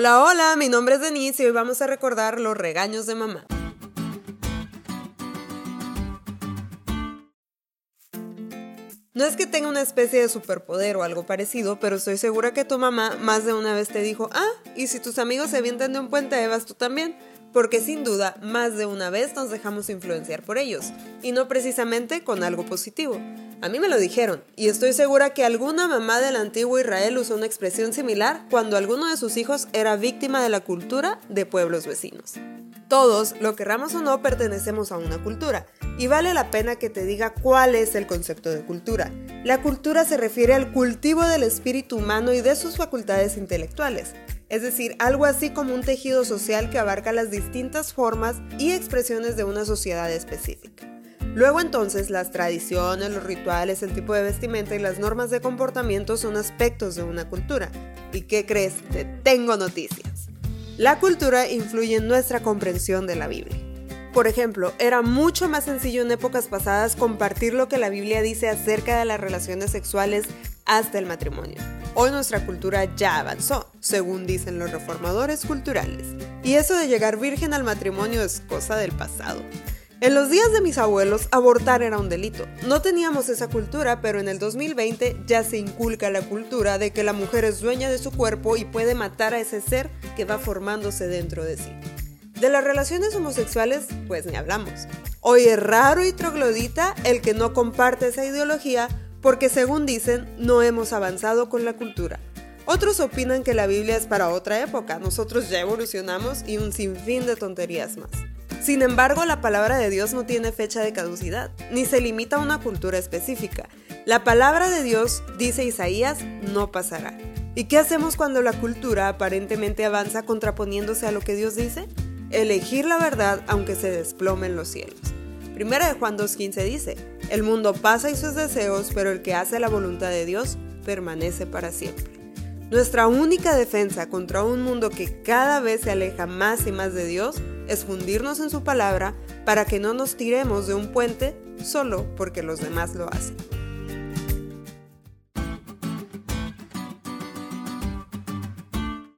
Hola, hola, mi nombre es Denise y hoy vamos a recordar los regaños de mamá. No es que tenga una especie de superpoder o algo parecido, pero estoy segura que tu mamá más de una vez te dijo, ah, y si tus amigos se avientan de un puente, vas tú también porque sin duda más de una vez nos dejamos influenciar por ellos, y no precisamente con algo positivo. A mí me lo dijeron, y estoy segura que alguna mamá del antiguo Israel usó una expresión similar cuando alguno de sus hijos era víctima de la cultura de pueblos vecinos. Todos, lo querramos o no, pertenecemos a una cultura, y vale la pena que te diga cuál es el concepto de cultura. La cultura se refiere al cultivo del espíritu humano y de sus facultades intelectuales es decir, algo así como un tejido social que abarca las distintas formas y expresiones de una sociedad específica. Luego entonces las tradiciones, los rituales, el tipo de vestimenta y las normas de comportamiento son aspectos de una cultura. ¿Y qué crees? Te tengo noticias. La cultura influye en nuestra comprensión de la Biblia. Por ejemplo, era mucho más sencillo en épocas pasadas compartir lo que la Biblia dice acerca de las relaciones sexuales hasta el matrimonio. Hoy nuestra cultura ya avanzó, según dicen los reformadores culturales. Y eso de llegar virgen al matrimonio es cosa del pasado. En los días de mis abuelos, abortar era un delito. No teníamos esa cultura, pero en el 2020 ya se inculca la cultura de que la mujer es dueña de su cuerpo y puede matar a ese ser que va formándose dentro de sí. De las relaciones homosexuales, pues ni hablamos. Hoy es raro y troglodita el que no comparte esa ideología porque según dicen, no hemos avanzado con la cultura. Otros opinan que la Biblia es para otra época, nosotros ya evolucionamos y un sinfín de tonterías más. Sin embargo, la palabra de Dios no tiene fecha de caducidad, ni se limita a una cultura específica. La palabra de Dios, dice Isaías, no pasará. ¿Y qué hacemos cuando la cultura aparentemente avanza contraponiéndose a lo que Dios dice? Elegir la verdad aunque se desplomen los cielos. Primera de Juan 2.15 dice, el mundo pasa y sus deseos, pero el que hace la voluntad de Dios permanece para siempre. Nuestra única defensa contra un mundo que cada vez se aleja más y más de Dios es fundirnos en su palabra para que no nos tiremos de un puente solo porque los demás lo hacen.